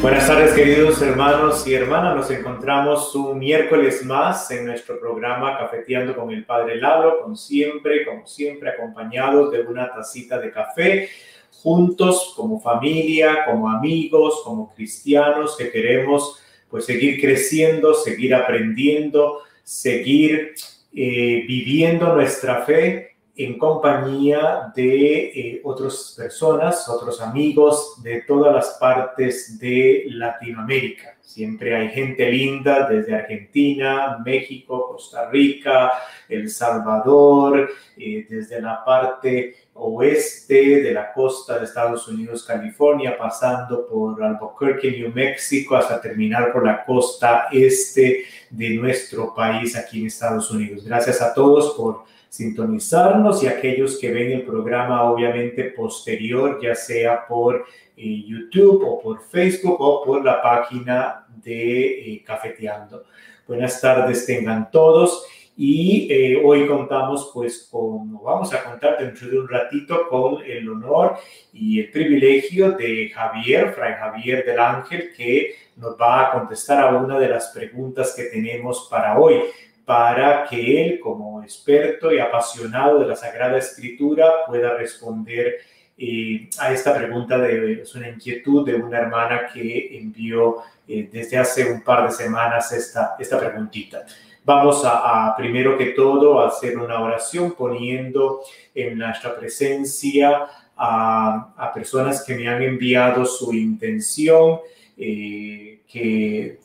Buenas tardes queridos hermanos y hermanas, nos encontramos un miércoles más en nuestro programa Cafeteando con el Padre Lalo, con siempre, como siempre, acompañados de una tacita de café, juntos como familia, como amigos, como cristianos que queremos pues seguir creciendo, seguir aprendiendo, seguir eh, viviendo nuestra fe en compañía de eh, otras personas, otros amigos de todas las partes de Latinoamérica. Siempre hay gente linda desde Argentina, México, Costa Rica, El Salvador, eh, desde la parte oeste de la costa de Estados Unidos, California, pasando por Albuquerque, New Mexico, hasta terminar por la costa este de nuestro país aquí en Estados Unidos. Gracias a todos por sintonizarnos y aquellos que ven el programa obviamente posterior, ya sea por eh, YouTube o por Facebook o por la página de eh, Cafeteando. Buenas tardes tengan todos y eh, hoy contamos pues con, vamos a contar dentro de un ratito con el honor y el privilegio de Javier, Fray Javier del Ángel, que nos va a contestar a una de las preguntas que tenemos para hoy para que él, como experto y apasionado de la Sagrada Escritura, pueda responder eh, a esta pregunta de es una inquietud de una hermana que envió eh, desde hace un par de semanas esta, esta preguntita. Vamos a, primero que todo, hacer una oración poniendo en nuestra presencia a, a personas que me han enviado su intención, eh, que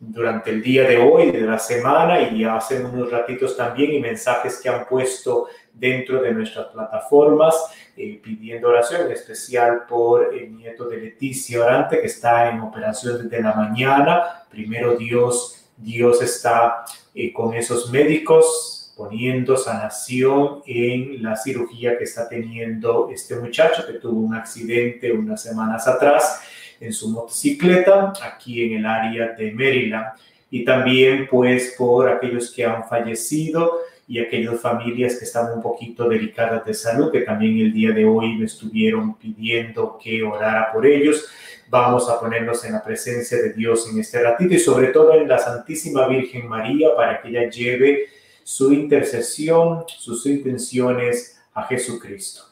durante el día de hoy, de la semana y hace unos ratitos también y mensajes que han puesto dentro de nuestras plataformas eh, pidiendo oración, en especial por el nieto de Leticia Orante que está en operación desde la mañana. Primero Dios, Dios está eh, con esos médicos poniendo sanación en la cirugía que está teniendo este muchacho que tuvo un accidente unas semanas atrás en su motocicleta aquí en el área de Maryland y también pues por aquellos que han fallecido y aquellas familias que están un poquito delicadas de salud, que también el día de hoy me estuvieron pidiendo que orara por ellos. Vamos a ponernos en la presencia de Dios en este ratito y sobre todo en la Santísima Virgen María para que ella lleve su intercesión, sus intenciones a Jesucristo.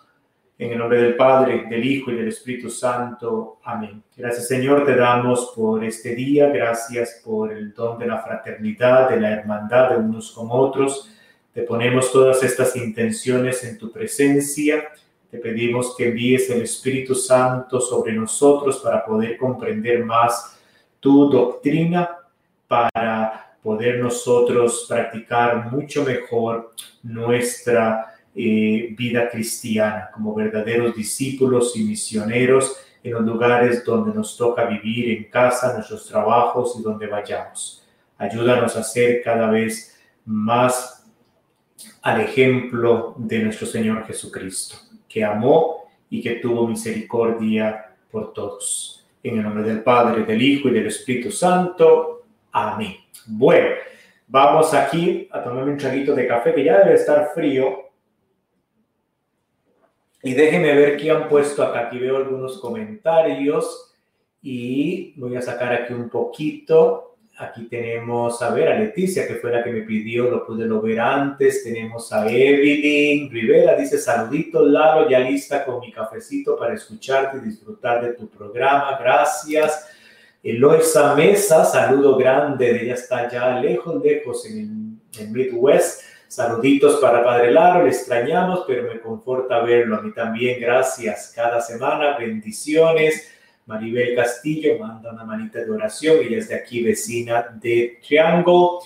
En el nombre del Padre, del Hijo y del Espíritu Santo. Amén. Gracias Señor, te damos por este día, gracias por el don de la fraternidad, de la hermandad de unos con otros. Te ponemos todas estas intenciones en tu presencia. Te pedimos que envíes el Espíritu Santo sobre nosotros para poder comprender más tu doctrina, para poder nosotros practicar mucho mejor nuestra eh, vida cristiana como verdaderos discípulos y misioneros en los lugares donde nos toca vivir, en casa, nuestros trabajos y donde vayamos. Ayúdanos a ser cada vez más al ejemplo de nuestro Señor Jesucristo, que amó y que tuvo misericordia por todos. En el nombre del Padre, del Hijo y del Espíritu Santo. Amén. Bueno, vamos aquí a tomar un traguito de café que ya debe estar frío y déjenme ver qué han puesto acá. Aquí veo algunos comentarios y voy a sacar aquí un poquito. Aquí tenemos, a ver, a Leticia, que fue la que me pidió, lo pude lo ver antes. Tenemos a Evelyn Rivera, dice, saludito, Lalo, ya lista con mi cafecito para escucharte y disfrutar de tu programa. Gracias. Eloisa Mesa, saludo grande, ella está ya lejos, lejos en el Midwest. Saluditos para Padre Laro, le extrañamos, pero me conforta verlo. A mí también, gracias. Cada semana, bendiciones. Maribel Castillo manda una manita de oración, ella es de aquí, vecina de Triángulo.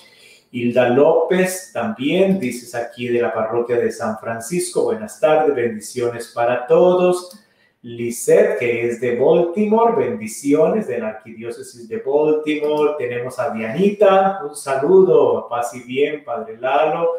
Hilda López también, dices aquí de la parroquia de San Francisco. Buenas tardes, bendiciones para todos. Lisette, que es de Baltimore, bendiciones de la arquidiócesis de Baltimore. Tenemos a Dianita, un saludo, paz y bien, Padre Lalo.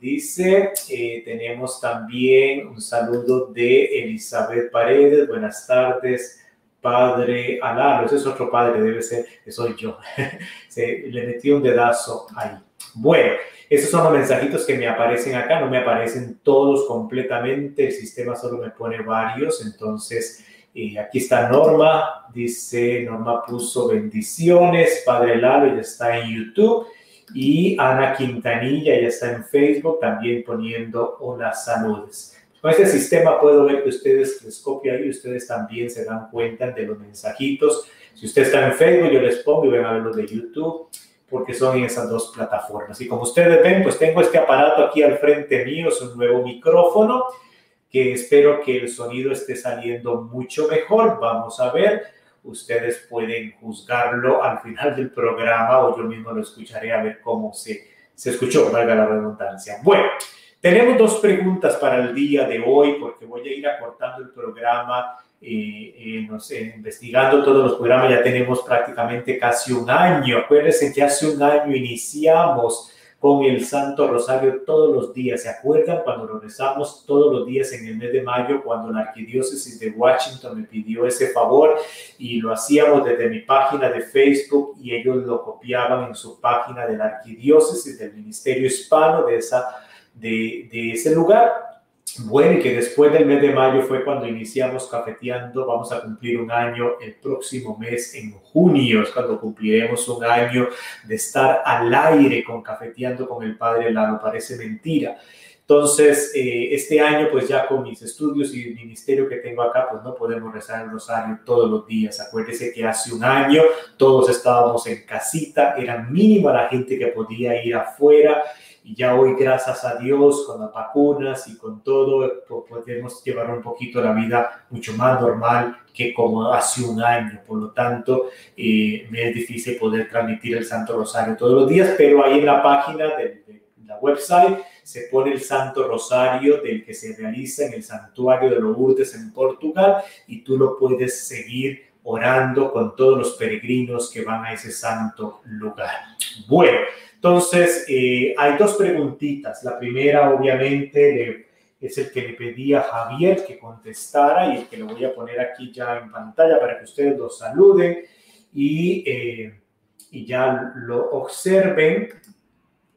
Dice, eh, tenemos también un saludo de Elizabeth Paredes. Buenas tardes, Padre Alaro. Ese es otro padre, debe ser, soy yo. Se, le metí un dedazo ahí. Bueno, esos son los mensajitos que me aparecen acá. No me aparecen todos completamente. El sistema solo me pone varios. Entonces, Y aquí está Norma, dice, Norma puso bendiciones, Padre Lalo ya está en YouTube. Y Ana Quintanilla ya está en Facebook también poniendo hola saludos. Con este sistema puedo ver que ustedes les copia ahí, ustedes también se dan cuenta de los mensajitos. Si ustedes están en Facebook, yo les pongo y ven a ver los de YouTube, porque son en esas dos plataformas. Y como ustedes ven, pues tengo este aparato aquí al frente mío, es un nuevo micrófono que espero que el sonido esté saliendo mucho mejor. Vamos a ver. Ustedes pueden juzgarlo al final del programa o yo mismo lo escucharé a ver cómo se, se escuchó, valga la redundancia. Bueno, tenemos dos preguntas para el día de hoy porque voy a ir acortando el programa. Eh, eh, no sé, investigando todos los programas, ya tenemos prácticamente casi un año. Acuérdense que hace un año iniciamos con el Santo Rosario todos los días. ¿Se acuerdan cuando lo rezamos todos los días en el mes de mayo, cuando la Arquidiócesis de Washington me pidió ese favor y lo hacíamos desde mi página de Facebook y ellos lo copiaban en su página de la Arquidiócesis, del Ministerio Hispano de, esa, de, de ese lugar? Bueno, y que después del mes de mayo fue cuando iniciamos cafeteando. Vamos a cumplir un año el próximo mes, en junio, es cuando cumpliremos un año de estar al aire con cafeteando con el Padre Lalo. Parece mentira. Entonces, eh, este año, pues ya con mis estudios y el ministerio que tengo acá, pues no podemos rezar el rosario todos los días. Acuérdese que hace un año todos estábamos en casita, era mínima la gente que podía ir afuera y ya hoy, gracias a Dios, con las vacunas y con todo, podemos llevar un poquito la vida mucho más normal que como hace un año. Por lo tanto, eh, me es difícil poder transmitir el Santo Rosario todos los días, pero ahí en la página de, la website se pone el Santo Rosario del que se realiza en el Santuario de Lourdes en Portugal y tú lo puedes seguir orando con todos los peregrinos que van a ese santo lugar. Bueno, entonces, eh, hay dos preguntitas. La primera, obviamente, es el que le pedí a Javier que contestara y el que lo voy a poner aquí ya en pantalla para que ustedes lo saluden y, eh, y ya lo observen.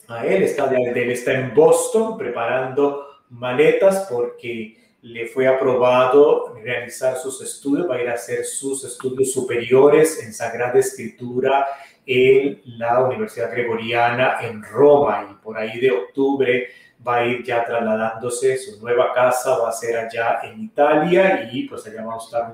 A él está, él está en Boston preparando maletas porque le fue aprobado realizar sus estudios, va a ir a hacer sus estudios superiores en Sagrada Escritura en la Universidad Gregoriana en Roma y por ahí de octubre va a ir ya trasladándose, su nueva casa va a ser allá en Italia y pues allá va a estar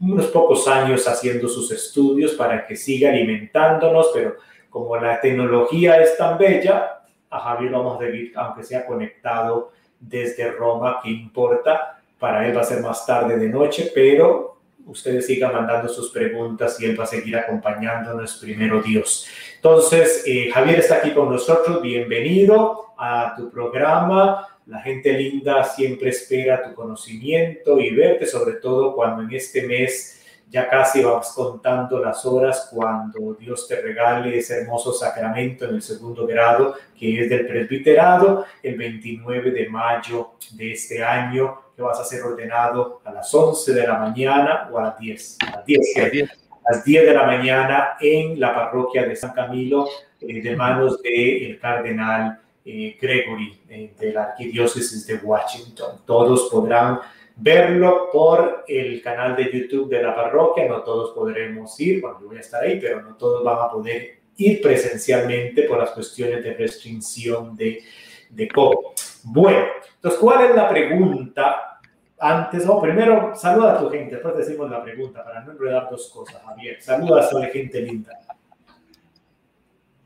unos pocos años haciendo sus estudios para que siga alimentándonos, pero como la tecnología es tan bella, a Javier vamos a ir, aunque sea conectado desde Roma, ¿qué importa? Para él va a ser más tarde de noche, pero ustedes sigan mandando sus preguntas y él va a seguir acompañándonos, primero Dios. Entonces, eh, Javier está aquí con nosotros, bienvenido a tu programa. La gente linda siempre espera tu conocimiento y verte, sobre todo cuando en este mes ya casi vamos contando las horas cuando Dios te regale ese hermoso sacramento en el segundo grado, que es del presbiterado, el 29 de mayo de este año que vas a ser ordenado a las 11 de la mañana o a las 10, a las 10, a las 10 de la mañana en la parroquia de San Camilo, eh, de manos del el cardenal eh, Gregory eh, de la arquidiócesis de Washington. Todos podrán verlo por el canal de YouTube de la parroquia, no todos podremos ir, bueno, yo voy a estar ahí, pero no todos van a poder ir presencialmente por las cuestiones de restricción de, de COVID. Bueno, entonces, ¿cuál es la pregunta? Antes, o primero, saluda a tu gente, después decimos la pregunta para no enredar dos cosas, Javier. Saluda a la gente linda.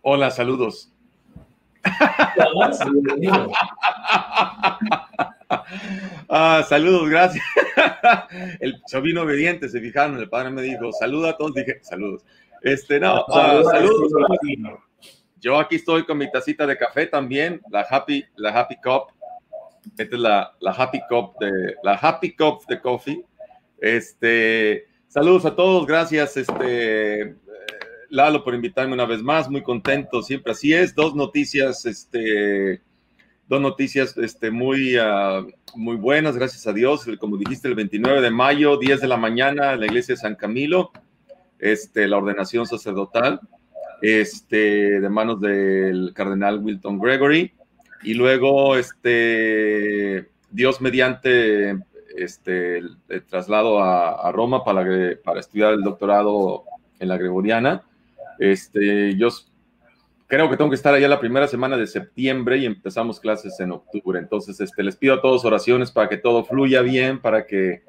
Hola, saludos. ah, saludos, gracias. El chavino obediente, se fijaron, el padre me dijo, saluda a todos, dije, saludos. Este, no, saludos. Yo aquí estoy con mi tacita de café también, la Happy, la Happy Cup. Esta es la, Happy Cup de la Happy Cup de Coffee. Este, saludos a todos, gracias, este, eh, Lalo, por invitarme una vez más, muy contento, siempre así es. Dos noticias, este, dos noticias, este, muy, uh, muy buenas, gracias a Dios. Como dijiste, el 29 de mayo, 10 de la mañana, en la iglesia de San Camilo, este, la ordenación sacerdotal este, de manos del cardenal Wilton Gregory. Y luego, este, Dios mediante, este, el, traslado a, Roma para, para estudiar el doctorado en la Gregoriana. Este, yo creo que tengo que estar allá la primera semana de septiembre y empezamos clases en octubre. Entonces, este, les pido a todos oraciones para que todo fluya bien, para que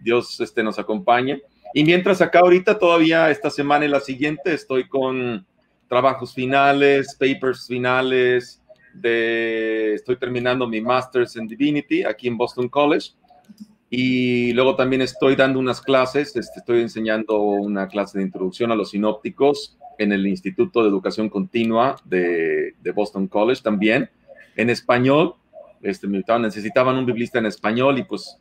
Dios este, nos acompañe. Y mientras acá ahorita todavía esta semana y la siguiente estoy con trabajos finales, papers finales, de, estoy terminando mi Masters en Divinity aquí en Boston College. Y luego también estoy dando unas clases, este, estoy enseñando una clase de introducción a los sinópticos en el Instituto de Educación Continua de, Boston College también, en español. Este, me invitaron, necesitaban un biblista en español y pues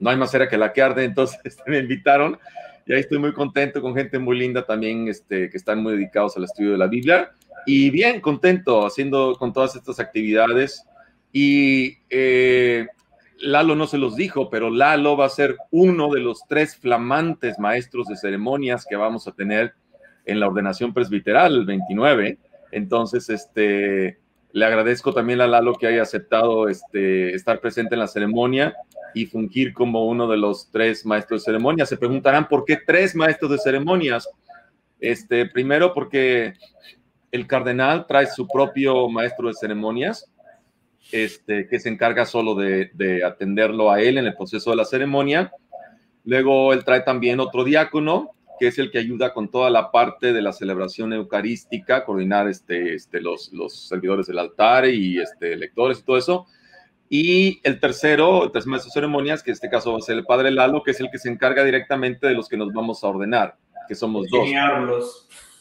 no hay más era que la que arde, entonces este, me invitaron y ahí estoy muy contento con gente muy linda también este, que están muy dedicados al estudio de la Biblia y bien contento haciendo con todas estas actividades y eh, Lalo no se los dijo, pero Lalo va a ser uno de los tres flamantes maestros de ceremonias que vamos a tener en la ordenación presbiteral, el 29. Entonces, este, le agradezco también a Lalo que haya aceptado este, estar presente en la ceremonia y fungir como uno de los tres maestros de ceremonias. Se preguntarán por qué tres maestros de ceremonias. Este, primero porque el cardenal trae su propio maestro de ceremonias, este, que se encarga solo de, de atenderlo a él en el proceso de la ceremonia. Luego él trae también otro diácono que es el que ayuda con toda la parte de la celebración eucarística, coordinar este, este, los, los servidores del altar y este, lectores y todo eso. Y el tercero, el tercer maestro de ceremonias, que en este caso va a ser el padre Lalo, que es el que se encarga directamente de los que nos vamos a ordenar, que somos dos.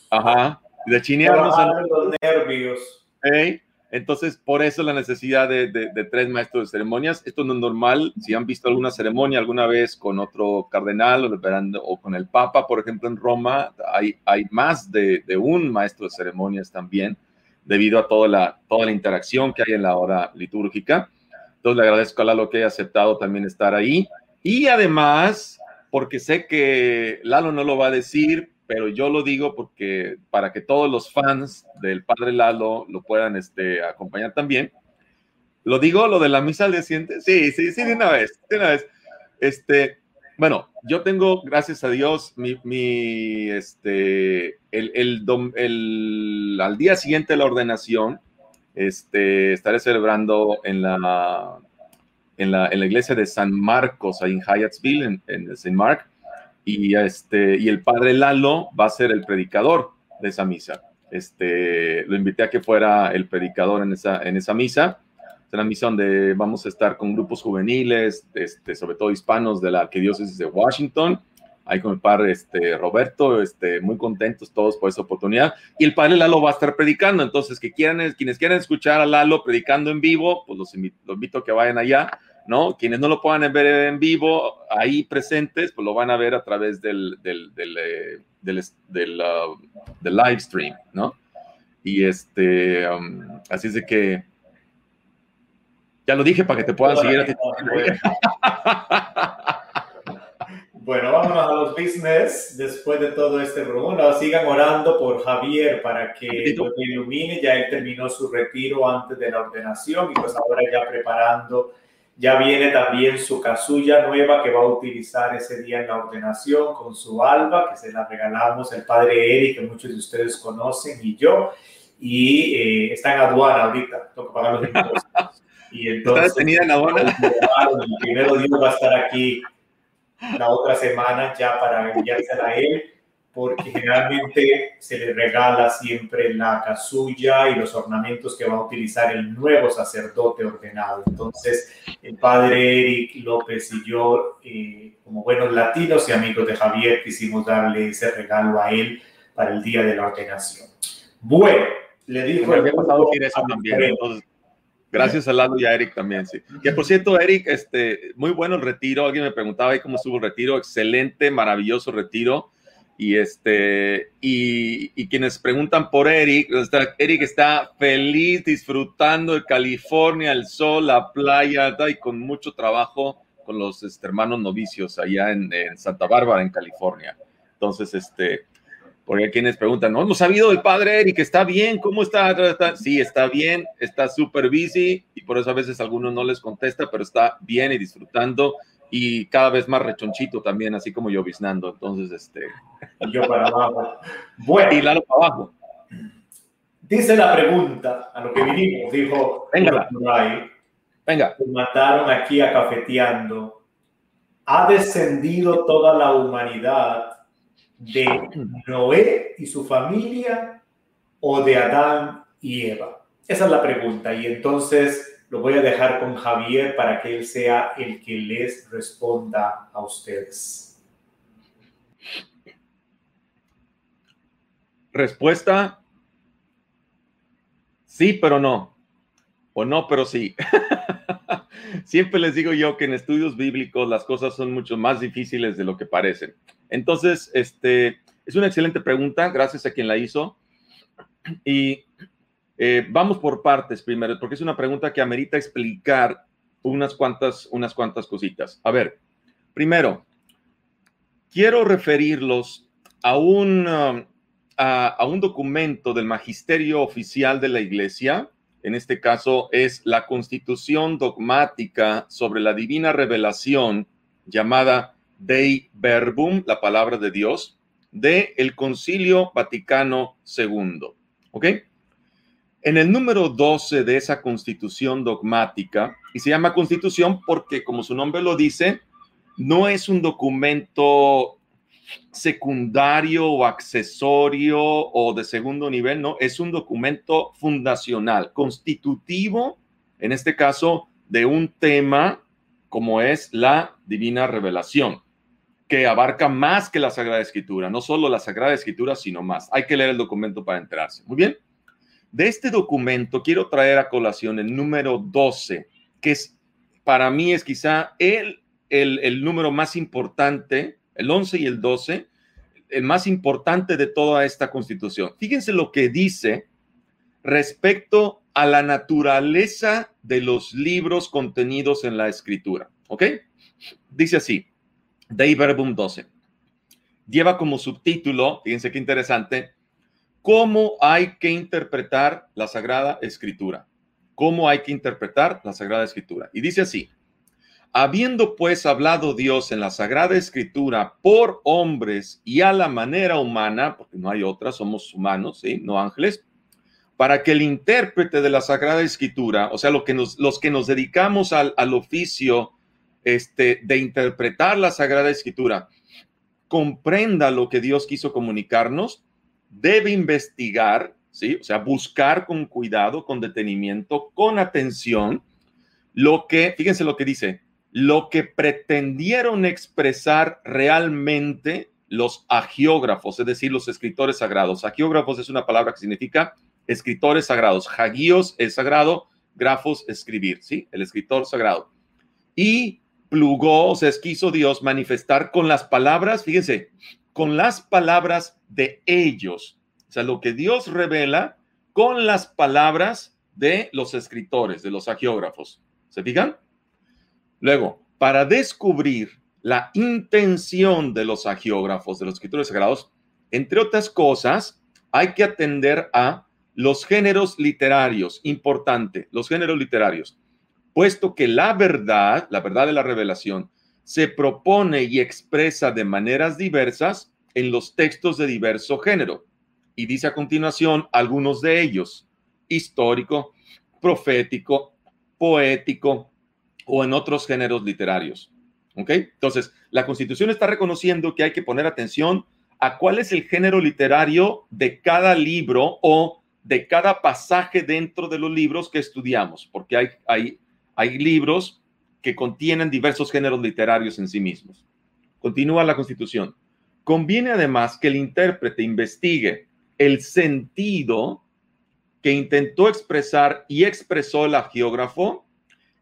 Ajá, de chinearlos. los nervios. ¿Eh? Entonces, por eso la necesidad de, tres maestros de ceremonias. Esto no es normal. Si han visto alguna ceremonia alguna vez con otro cardenal o, o con el Papa, por ejemplo, en Roma, hay, hay más de, un maestro de ceremonias también, debido a toda la, toda la interacción que hay en la hora litúrgica. Entonces, le agradezco a Lalo que haya aceptado también estar ahí. Y además, porque sé que Lalo no lo va a decir, pero yo lo digo porque para que todos los fans del Padre Lalo lo puedan este, acompañar también. Lo digo, lo de la misa al siguiente. Sí, sí, sí, de una vez, de una vez. Este, bueno, yo tengo, gracias a Dios, mi, mi este, el, el, el, al día siguiente de la ordenación, este, estaré celebrando en la, en la, en la iglesia de San Marcos, ahí en Hyattsville, en, en St. Mark, y, este, y el padre Lalo va a ser el predicador de esa misa. Este, lo invité a que fuera el predicador en esa, en esa misa. Es una misa donde vamos a estar con grupos juveniles, este, sobre todo hispanos de la arquidiócesis de Washington. Ahí con el padre este, Roberto, este, muy contentos todos por esa oportunidad. Y el padre Lalo va a estar predicando. Entonces, que quieran, quienes quieran escuchar a Lalo predicando en vivo, pues los invito, los invito a que vayan allá ¿no? Quienes no lo puedan ver en vivo, ahí presentes, pues lo van a ver a través del, del, del, eh, del, uh, live stream, ¿no? Y este, um, así es de que, ya lo dije para que te puedan seguir a ti. Bueno, vámonos a los business después de todo este rumor. sigan orando por Javier para que lo ilumine. Ya él terminó su retiro antes de la ordenación y pues ahora ya preparando ya viene también su casulla nueva que va a utilizar ese día en la ordenación con su alba, que se la regalamos el padre Eric, que muchos de ustedes conocen, y yo. Y eh, está en aduana ahorita, tengo que pagar los impuestos. Y entonces, ¿Está detenida en aduana? El primero día va a estar aquí la otra semana ya para enviársela a él porque generalmente se le regala siempre la casulla y los ornamentos que va a utilizar el nuevo sacerdote ordenado. Entonces, el padre Eric López y yo, eh, como buenos latinos y amigos de Javier, quisimos darle ese regalo a él para el día de la ordenación. Bueno, le dijo el eso también. gracias a Lalo y a Eric también, sí. Que por cierto, Eric, este, muy bueno el retiro. Alguien me preguntaba ahí cómo estuvo el retiro. Excelente, maravilloso retiro y este y, quienes preguntan por Eric, Eric está feliz disfrutando de California, el sol, la playa, y con mucho trabajo con los este, hermanos novicios allá en, Santa Bárbara, en California. Entonces, este, porque hay quienes preguntan, no hemos sabido del padre Eric, está bien, ¿cómo está? está? Sí, está bien, está súper busy y por eso a veces algunos no les contesta, pero está bien y disfrutando y cada vez más rechonchito también, así como yo biznando. Entonces, este. Y yo para abajo. Bueno. Y Lalo para abajo. Dice la pregunta, a lo que vinimos, dijo. Venga. Venga. Mataron aquí a Cafeteando. ¿Ha descendido toda la humanidad de Noé y su familia o de Adán y Eva? Esa es la pregunta. Y entonces lo voy a dejar con Javier para que él sea el que les responda a ustedes. Respuesta, sí, pero no. O no, pero sí. Siempre les digo yo que en estudios bíblicos las cosas son mucho más difíciles de lo que parecen. Entonces, este, es una excelente pregunta, gracias a quien la hizo. Y eh, vamos por partes primero, porque es una pregunta que amerita explicar unas cuantas, unas cuantas cositas. A ver, primero, quiero referirlos a un, um, a, un documento del magisterio oficial de la Iglesia. En este caso es la Constitución dogmática sobre la divina revelación llamada Dei Verbum, la palabra de Dios, de el Concilio Vaticano II. ¿Ok? En el número 12 de esa constitución dogmática, y se llama constitución porque, como su nombre lo dice, no es un documento secundario o accesorio o de segundo nivel, no, es un documento fundacional, constitutivo, en este caso, de un tema como es la divina revelación, que abarca más que la Sagrada Escritura, no solo la Sagrada Escritura, sino más. Hay que leer el documento para enterarse. Muy bien. De este documento quiero traer a colación el número 12, que es para mí es quizá el, el, número más importante, el 11 y el 12, el más importante de toda esta constitución. Fíjense lo que dice respecto a la naturaleza de los libros contenidos en la escritura. ¿Ok? Dice así, Dei Verbum 12. Lleva como subtítulo, fíjense qué interesante, cómo hay que interpretar la Sagrada Escritura. Cómo hay que interpretar la Sagrada Escritura. Y dice así, habiendo pues hablado Dios en la Sagrada Escritura por hombres y a la manera humana, porque no hay otra, somos humanos, ¿sí? No ángeles, para que el intérprete de la Sagrada Escritura, o sea, lo que los que nos dedicamos al, al oficio este, de interpretar la Sagrada Escritura, comprenda lo que Dios quiso comunicarnos, debe investigar, ¿sí? O sea, buscar con cuidado, con detenimiento, con atención, lo que, fíjense lo que dice, lo que pretendieron expresar realmente los agiógrafos, es decir, los escritores sagrados. Agiógrafos es una palabra que significa escritores sagrados. Hagios es sagrado, grafos escribir, ¿sí? El escritor sagrado. Y plugó, o sea, quiso Dios manifestar con las palabras, fíjense, con las palabras de ellos. O sea, lo que Dios revela con las palabras de los escritores, de los agiógrafos. ¿Se fijan? Luego, para descubrir la intención de los agiógrafos, de los escritores sagrados, entre otras cosas, hay que atender a los géneros literarios, importante, los géneros literarios, puesto que la verdad, la verdad de la revelación, se propone y expresa de maneras diversas en los textos de diverso género. Y dice a continuación algunos de ellos, histórico, profético, poético o en otros géneros literarios. ¿Ok? Entonces, la Constitución está reconociendo que hay que poner atención a cuál es el género literario de cada libro o de cada pasaje dentro de los libros que estudiamos, porque hay, hay, hay libros que contienen diversos géneros literarios en sí mismos. Continúa la Constitución. Conviene además que el intérprete investigue el sentido que intentó expresar y expresó el geógrafo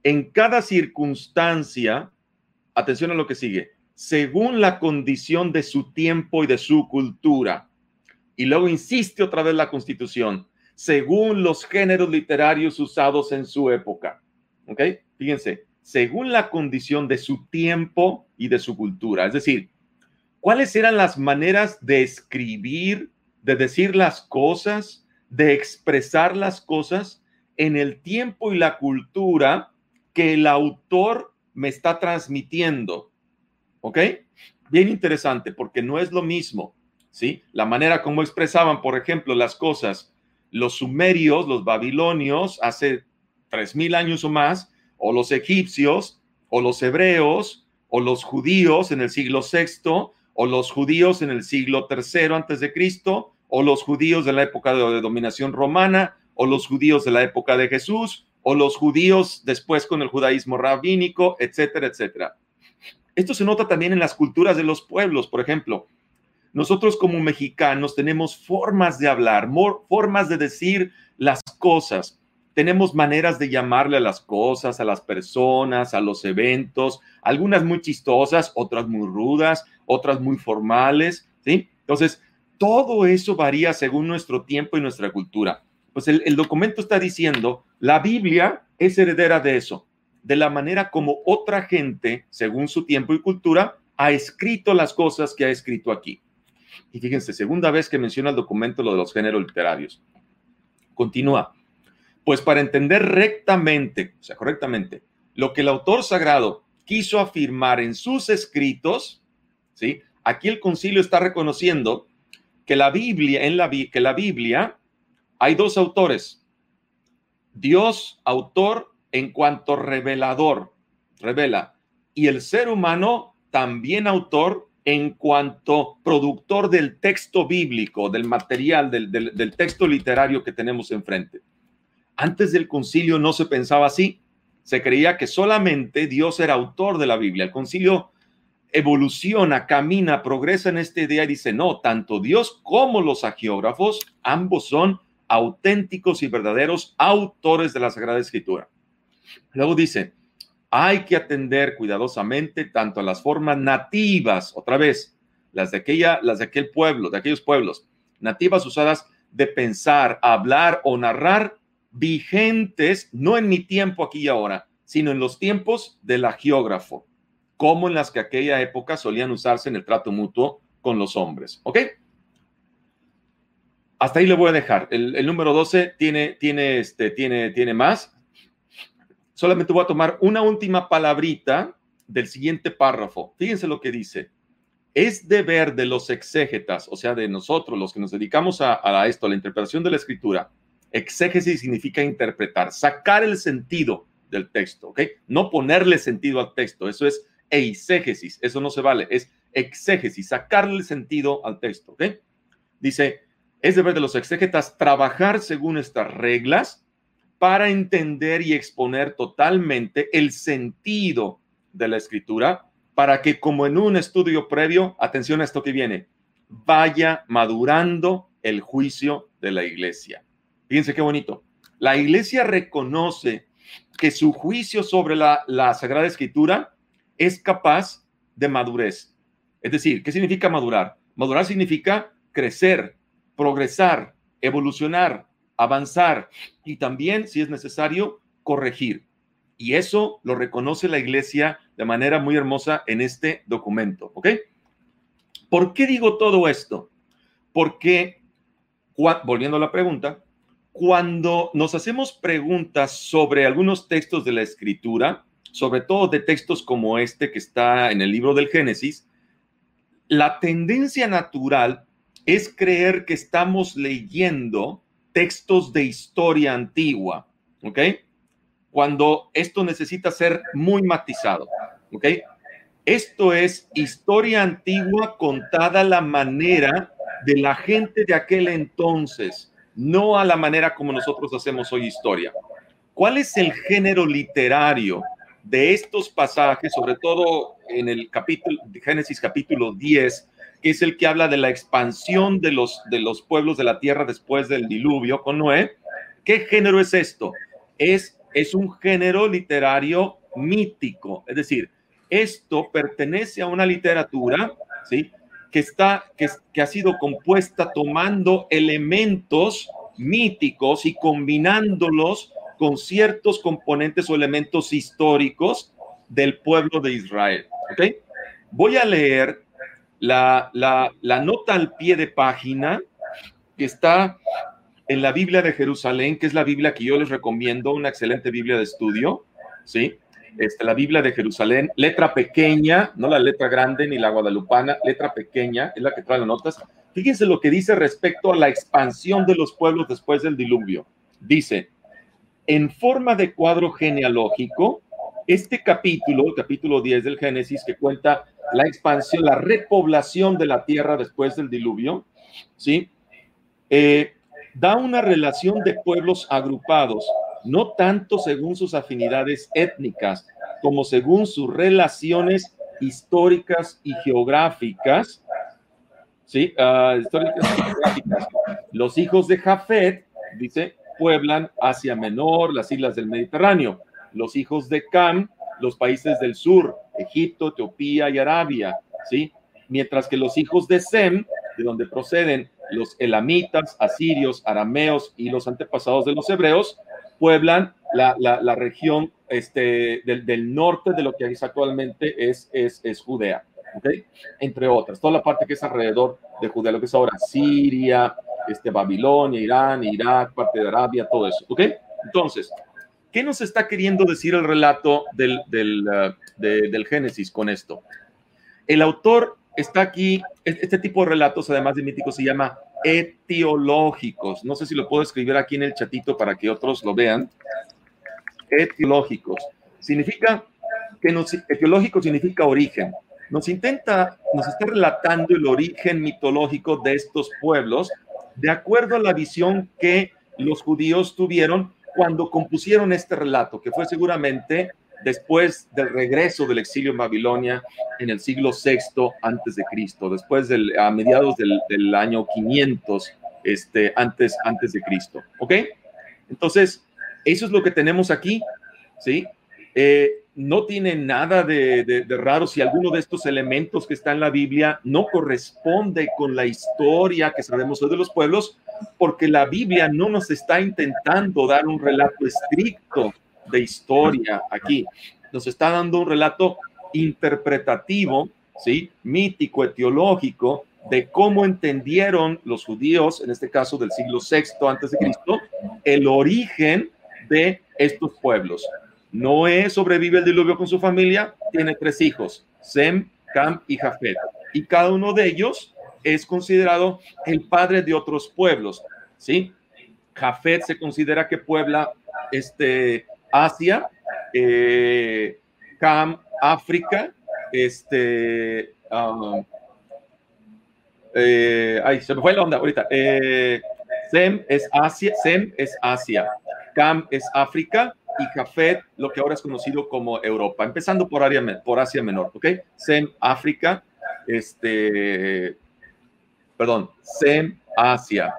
en cada circunstancia, atención a lo que sigue, según la condición de su tiempo y de su cultura. Y luego insiste otra vez la Constitución, según los géneros literarios usados en su época. ¿Ok? Fíjense, según la condición de su tiempo y de su cultura. Es decir, cuáles eran las maneras de escribir, de decir las cosas, de expresar las cosas en el tiempo y la cultura que el autor me está transmitiendo. ¿Ok? Bien interesante, porque no es lo mismo, ¿sí? La manera como expresaban, por ejemplo, las cosas los sumerios, los babilonios, hace tres mil años o más, o los egipcios, o los hebreos, o los judíos en el siglo VI, o los judíos en el siglo III antes de Cristo, o los judíos de la época de dominación romana, o los judíos de la época de Jesús, o los judíos después con el judaísmo rabínico, etcétera, etcétera. Esto se nota también en las culturas de los pueblos, por ejemplo. Nosotros como mexicanos tenemos formas de hablar, formas de decir las cosas. Tenemos maneras de llamarle a las cosas, a las personas, a los eventos, algunas muy chistosas, otras muy rudas, otras muy formales, ¿sí? Entonces, todo eso varía según nuestro tiempo y nuestra cultura. Pues el, el documento está diciendo, la Biblia es heredera de eso de la manera como otra gente, según su tiempo y cultura, ha escrito las cosas que ha escrito aquí. Y fíjense, segunda vez que menciona el documento lo de los géneros literarios. Continúa. Pues para entender rectamente, o sea, correctamente, lo que el autor sagrado quiso afirmar en sus escritos, ¿sí? Aquí el concilio está reconociendo que la Biblia, en la, que la Biblia hay dos autores. Dios, autor en cuanto revelador, revela, y el ser humano también autor en cuanto productor del texto bíblico, del material, del, del, texto literario que tenemos enfrente. Antes del concilio no se pensaba así, se creía que solamente Dios era autor de la Biblia. El concilio evoluciona, camina, progresa en esta idea y dice, no, tanto Dios como los agiógrafos, ambos son auténticos y verdaderos autores de la Sagrada Escritura. Luego dice, hay que atender cuidadosamente tanto a las formas nativas, otra vez, las de aquella, las de aquel pueblo, de aquellos pueblos, nativas usadas de pensar, hablar o narrar, vigentes, no en mi tiempo aquí y ahora, sino en los tiempos del agiógrafo, como en las que aquella época solían usarse en el trato mutuo con los hombres. ¿Ok? Hasta ahí le voy a dejar. El, número 12 tiene, tiene, este, tiene, tiene más solamente voy a tomar una última palabrita del siguiente párrafo. Fíjense lo que dice. Es deber de los exégetas, o sea, de nosotros, los que nos dedicamos a, esto, a la interpretación de la escritura. Exégesis significa interpretar, sacar el sentido del texto, ¿ok? No ponerle sentido al texto, eso es eisegesis, eso no se vale, es exégesis, sacarle sentido al texto, ¿ok? Dice, es deber de los exégetas trabajar según estas reglas para entender y exponer totalmente el sentido de la escritura, para que como en un estudio previo, atención a esto que viene, vaya madurando el juicio de la iglesia. Fíjense qué bonito. La iglesia reconoce que su juicio sobre la, la Sagrada Escritura es capaz de madurez. Es decir, ¿qué significa madurar? Madurar significa crecer, progresar, evolucionar, avanzar y también, si es necesario, corregir. Y eso lo reconoce la iglesia de manera muy hermosa en este documento, ¿ok? ¿Por qué digo todo esto? Porque, volviendo a la pregunta, cuando nos hacemos preguntas sobre algunos textos de la escritura, sobre todo de textos como este que está en el libro del Génesis, la tendencia natural es creer que estamos leyendo textos de historia antigua, ¿ok? Cuando esto necesita ser muy matizado, ¿ok? Esto es historia antigua contada la manera de la gente de aquel entonces, no a la manera como nosotros hacemos hoy historia. ¿Cuál es el género literario de estos pasajes, sobre todo en el capítulo Génesis capítulo 10, que es el que habla de la expansión de los, de los pueblos de la tierra después del diluvio con Noé. ¿Qué género es esto? Es, es un género literario mítico, es decir, esto pertenece a una literatura, ¿sí? Que, está, que, que ha sido compuesta tomando elementos míticos y combinándolos con ciertos componentes o elementos históricos del pueblo de Israel. ¿ok? Voy a leer la, nota al pie de página que está en la Biblia de Jerusalén, que es la Biblia que yo les recomiendo, una excelente Biblia de estudio, ¿sí? Este, la Biblia de Jerusalén, letra pequeña, no la letra grande ni la guadalupana, letra pequeña, es la que trae las notas. Fíjense lo que dice respecto a la expansión de los pueblos después del diluvio. Dice, en forma de cuadro genealógico, este capítulo, el capítulo 10 del Génesis, que cuenta la expansión, la repoblación de la tierra después del diluvio, ¿sí? Eh, da una relación de pueblos agrupados, no tanto según sus afinidades étnicas, como según sus relaciones históricas y geográficas, ¿sí? Ah, históricas y geográficas. Los hijos de Jafet, dice, pueblan Asia Menor, las islas del Mediterráneo. Los hijos de Cam, los países del sur, Egipto, Etiopía y Arabia, ¿sí? Mientras que los hijos de Sem, de donde proceden los elamitas, asirios, arameos y los antepasados de los hebreos, pueblan la, la, región este, del, del, norte de lo que es actualmente es, es, es Judea, ¿ok? Entre otras, toda la parte que es alrededor de Judea, lo que es ahora Siria, este, Babilonia, Irán, Irak, parte de Arabia, todo eso. Entonces, ¿qué nos está queriendo decir el relato del, del, uh, del Génesis con esto? El autor está aquí, este tipo de relatos, además de míticos, se llama etiológicos. No sé si lo puedo escribir aquí en el chatito para que otros lo vean. Etiológicos. Significa que nos, etiológico significa origen. Nos intenta, nos está relatando el origen mitológico de estos pueblos de acuerdo a la visión que los judíos tuvieron cuando compusieron este relato, que fue seguramente después del regreso del exilio en Babilonia en el siglo VI antes de Cristo, después del, a mediados del, año 500 este, antes, antes de Cristo. ¿Ok? Entonces, eso es lo que tenemos aquí, ¿sí? Eh, no tiene nada de, raro si alguno de estos elementos que está en la Biblia no corresponde con la historia que sabemos de los pueblos, porque la Biblia no nos está intentando dar un relato estricto de historia aquí, nos está dando un relato interpretativo, ¿sí? mítico, etiológico, de cómo entendieron los judíos, en este caso del siglo VI antes de Cristo, el origen de estos pueblos. Noé sobrevive el diluvio con su familia, tiene tres hijos, Sem, Cam y Jafet. Y cada uno de ellos es considerado el padre de otros pueblos, ¿sí? Jafet se considera que puebla este, Asia, eh, Cam, África, este, um, eh, ay, se me fue la onda ahorita. Eh, Sem es Asia, Sem es Asia, Cam es África y Jafet, lo que ahora es conocido como Europa, empezando por, área, por Asia Menor, ¿ok? Sem, África, este, perdón, Sem, Asia,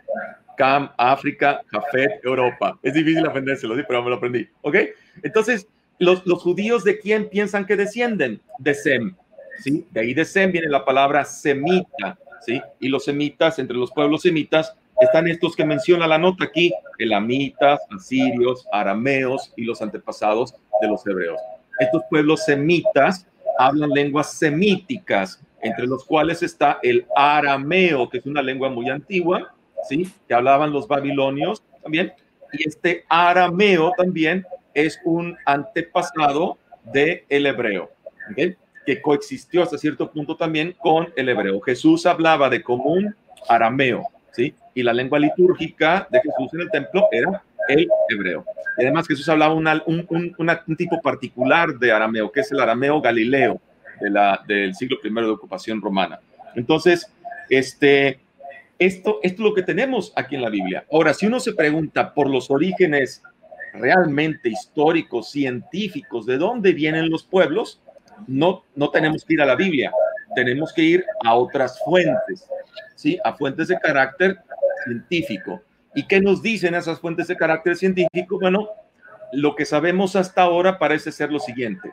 Cam, África, Jafet, Europa. Es difícil aprendérselo, ¿sí? pero me lo aprendí, ¿ok? Entonces, los, los judíos de quién piensan que descienden? De Sem, ¿sí? De ahí de Sem viene la palabra semita, ¿sí? Y los semitas, entre los pueblos semitas, están estos que menciona la nota aquí, elamitas, asirios, arameos y los antepasados de los hebreos. Estos pueblos semitas hablan lenguas semíticas, entre los cuales está el arameo, que es una lengua muy antigua, ¿sí? que hablaban los babilonios también, y este arameo también es un antepasado del el hebreo, que coexistió hasta cierto punto también con el hebreo. Jesús hablaba de común arameo, ¿sí? y la lengua litúrgica de Jesús en el templo era el hebreo. Y además Jesús hablaba un, tipo particular de arameo, que es el arameo galileo del siglo I de ocupación romana. Entonces, este, esto, esto es lo que tenemos aquí en la Biblia. Ahora, si uno se pregunta por los orígenes realmente históricos, científicos, de dónde vienen los pueblos, no, no tenemos que ir a la Biblia, tenemos que ir a otras fuentes, ¿sí? A fuentes de carácter científico. ¿Y qué nos dicen esas fuentes de carácter científico? Bueno, lo que sabemos hasta ahora parece ser lo siguiente,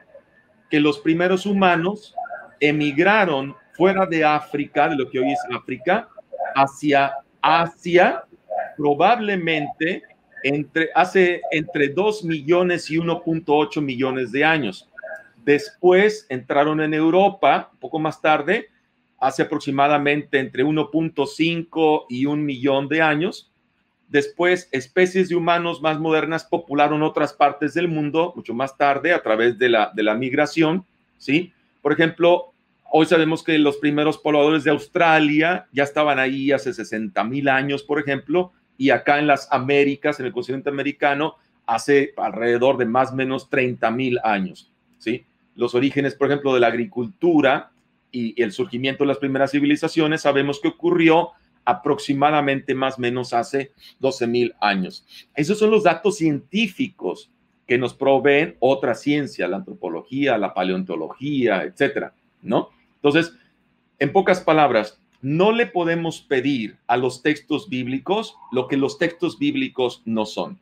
que los primeros humanos emigraron fuera de África, de lo que hoy es África, hacia Asia, probablemente entre, hace entre 2 millones y 1.8 millones de años. Después entraron en Europa, un poco más tarde, hace aproximadamente entre 1.5 y un millón de años, Después, especies de humanos más modernas popularon otras partes del mundo mucho más tarde a través de la, de la migración, ¿sí? Por ejemplo, hoy sabemos que los primeros pobladores de Australia ya estaban ahí hace 60 mil años, por ejemplo, y acá en las Américas, en el continente americano, hace alrededor de más o menos 30 mil años, ¿sí? Los orígenes, por ejemplo, de la agricultura y el surgimiento de las primeras civilizaciones, sabemos que ocurrió aproximadamente más o menos hace 12 mil años. Esos son los datos científicos que nos proveen otra ciencia, la antropología, la paleontología, etcétera, ¿no? Entonces, en pocas palabras, no le podemos pedir a los textos bíblicos lo que los textos bíblicos no son.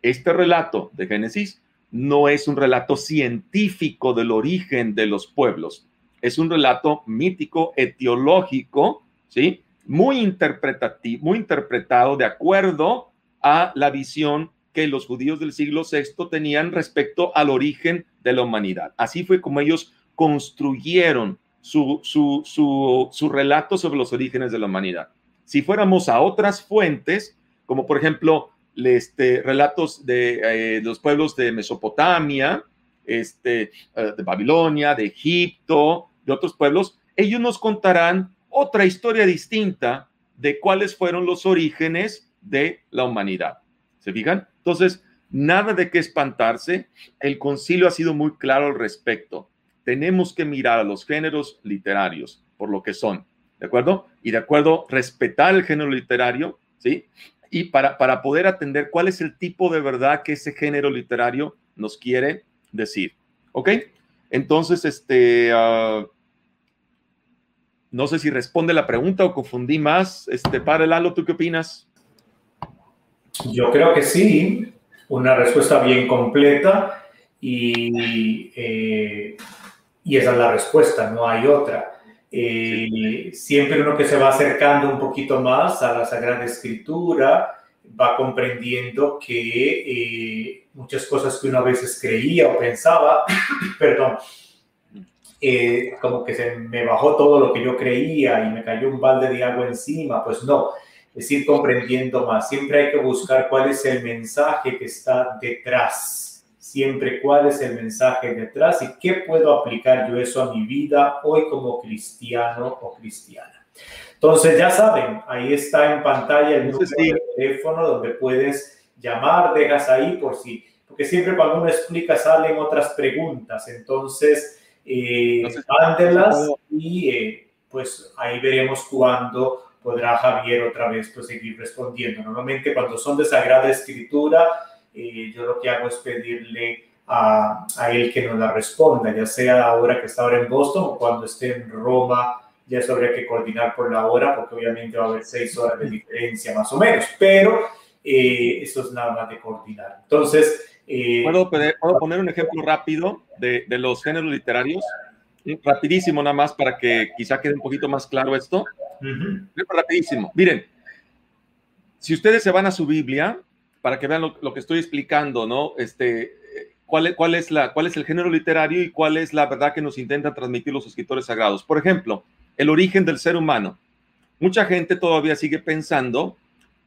Este relato de Génesis no es un relato científico del origen de los pueblos, es un relato mítico, etiológico, ¿sí? muy interpretativo, muy interpretado de acuerdo a la visión que los judíos del siglo VI tenían respecto al origen de la humanidad. Así fue como ellos construyeron su, su, relato sobre los orígenes de la humanidad. Si fuéramos a otras fuentes, como por ejemplo este, relatos de, eh, los pueblos de Mesopotamia, este, eh, de Babilonia, de Egipto, de otros pueblos, ellos nos contarán otra historia distinta de cuáles fueron los orígenes de la humanidad. ¿Se fijan? Entonces, nada de qué espantarse. El concilio ha sido muy claro al respecto. Tenemos que mirar a los géneros literarios por lo que son, ¿de acuerdo? Y de acuerdo, respetar el género literario, ¿sí? Y para, para poder atender cuál es el tipo de verdad que ese género literario nos quiere decir, ¿ok? Entonces, este, uh, no sé si responde la pregunta o confundí más. Este, Padre Lalo, ¿tú qué opinas? Yo creo que sí, una respuesta bien completa y, eh, y esa es la respuesta, no hay otra. Eh, siempre uno que se va acercando un poquito más a la Sagrada Escritura va comprendiendo que eh, muchas cosas que uno a veces creía o pensaba, perdón, eh, como que se me bajó todo lo que yo creía y me cayó un balde de agua encima, pues no, es ir comprendiendo más. Siempre hay que buscar cuál es el mensaje que está detrás, siempre cuál es el mensaje detrás y qué puedo aplicar yo eso a mi vida hoy como cristiano o cristiana. Entonces ya saben, ahí está en pantalla el número de teléfono donde puedes llamar, dejas ahí por si, porque siempre cuando uno explica salen otras preguntas, entonces eh, y eh, pues ahí veremos cuándo podrá Javier otra vez pues, seguir respondiendo. Normalmente cuando son de Sagrada Escritura, eh, yo lo que hago es pedirle a, a, él que nos la responda, ya sea ahora que está ahora en Boston o cuando esté en Roma, ya eso habría que coordinar por la hora, porque obviamente va a haber seis horas de diferencia más o menos, pero eh, eso es nada más de coordinar. Entonces, eh, ¿Puedo, poner un ejemplo rápido de, los géneros literarios? Rapidísimo nada más para que quizá quede un poquito más claro esto. Rapidísimo. Miren, si ustedes se van a su Biblia, para que vean lo, que estoy explicando, ¿no? Este, ¿cuál, es la, ¿Cuál es el género literario y cuál es la verdad que nos intentan transmitir los escritores sagrados? Por ejemplo, el origen del ser humano. Mucha gente todavía sigue pensando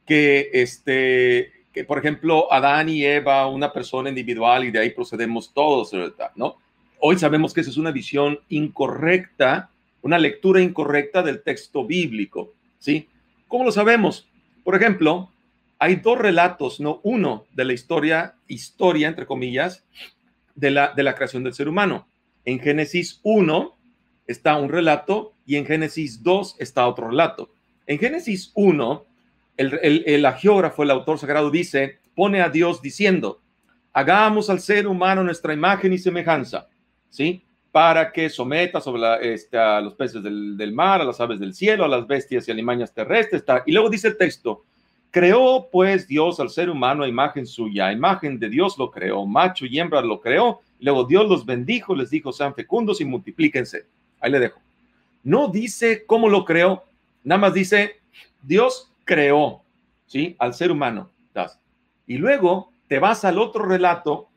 que este, que, por ejemplo, Adán y Eva, una persona individual y de ahí procedemos todos, ¿no? Hoy sabemos que esa es una visión incorrecta, una lectura incorrecta del texto bíblico, ¿sí? ¿Cómo lo sabemos? Por ejemplo, hay dos relatos, no uno, de la historia, historia, entre comillas, de la, de la creación del ser humano. En Génesis 1 está un relato y en Génesis 2 está otro relato. En Génesis 1 el, el, agiógrafo, el autor sagrado, dice, pone a Dios diciendo, hagamos al ser humano nuestra imagen y semejanza, ¿sí? Para que someta sobre este, a los peces del, mar, a las aves del cielo, a las bestias y animañas terrestres. Y luego dice el texto, creó pues Dios al ser humano a imagen suya, a imagen de Dios lo creó, macho y hembra lo creó. Luego Dios los bendijo, les dijo, sean fecundos y multiplíquense. Ahí le dejo. No dice cómo lo creó, nada más dice, Dios creó, ¿sí? Al ser humano. Y luego te vas al otro relato,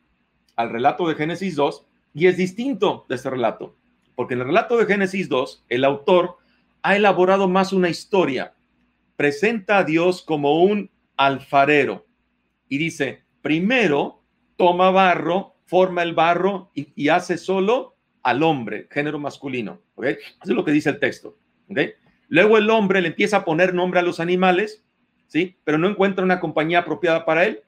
al relato de Génesis 2, y es distinto de ese relato, porque en el relato de Génesis 2, el autor ha elaborado más una historia, presenta a Dios como un alfarero y dice, primero toma barro, forma el barro y, hace solo al hombre, género masculino. ¿okay? Eso es lo que dice el texto. ¿okay? Luego el hombre le empieza a poner nombre a los animales, ¿sí? Pero no encuentra una compañía apropiada para él.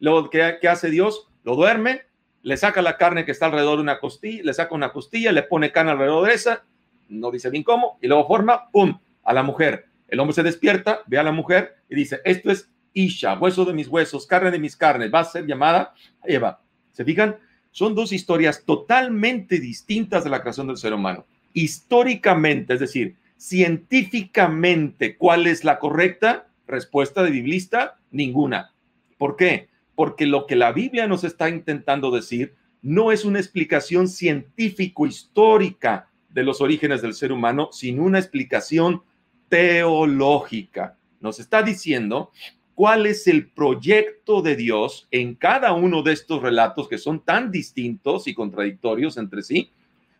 Luego, ¿qué, hace Dios? Lo duerme, le saca la carne que está alrededor de una costilla, le saca una costilla, le pone carne alrededor de esa, no dice bien cómo, y luego forma, ¡pum!, a la mujer. El hombre se despierta, ve a la mujer y dice, esto es Isha, hueso de mis huesos, carne de mis carnes, va a ser llamada Eva. ¿Se fijan? Son dos historias totalmente distintas de la creación del ser humano. Históricamente, es decir, científicamente, ¿cuál es la correcta respuesta de biblista? Ninguna. ¿Por qué? Porque lo que la Biblia nos está intentando decir no es una explicación científico-histórica de los orígenes del ser humano, sino una explicación teológica. Nos está diciendo cuál es el proyecto de Dios en cada uno de estos relatos que son tan distintos y contradictorios entre sí.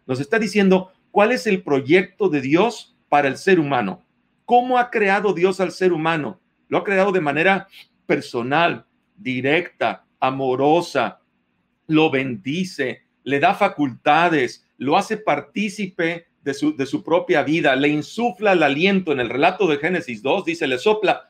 Nos está diciendo cuál es el proyecto de Dios para el ser humano. ¿Cómo ha creado Dios al ser humano? Lo ha creado de manera personal, directa, amorosa, lo bendice, le da facultades, lo hace partícipe de su, de su propia vida, le insufla el aliento. En el relato de Génesis 2 dice, le sopla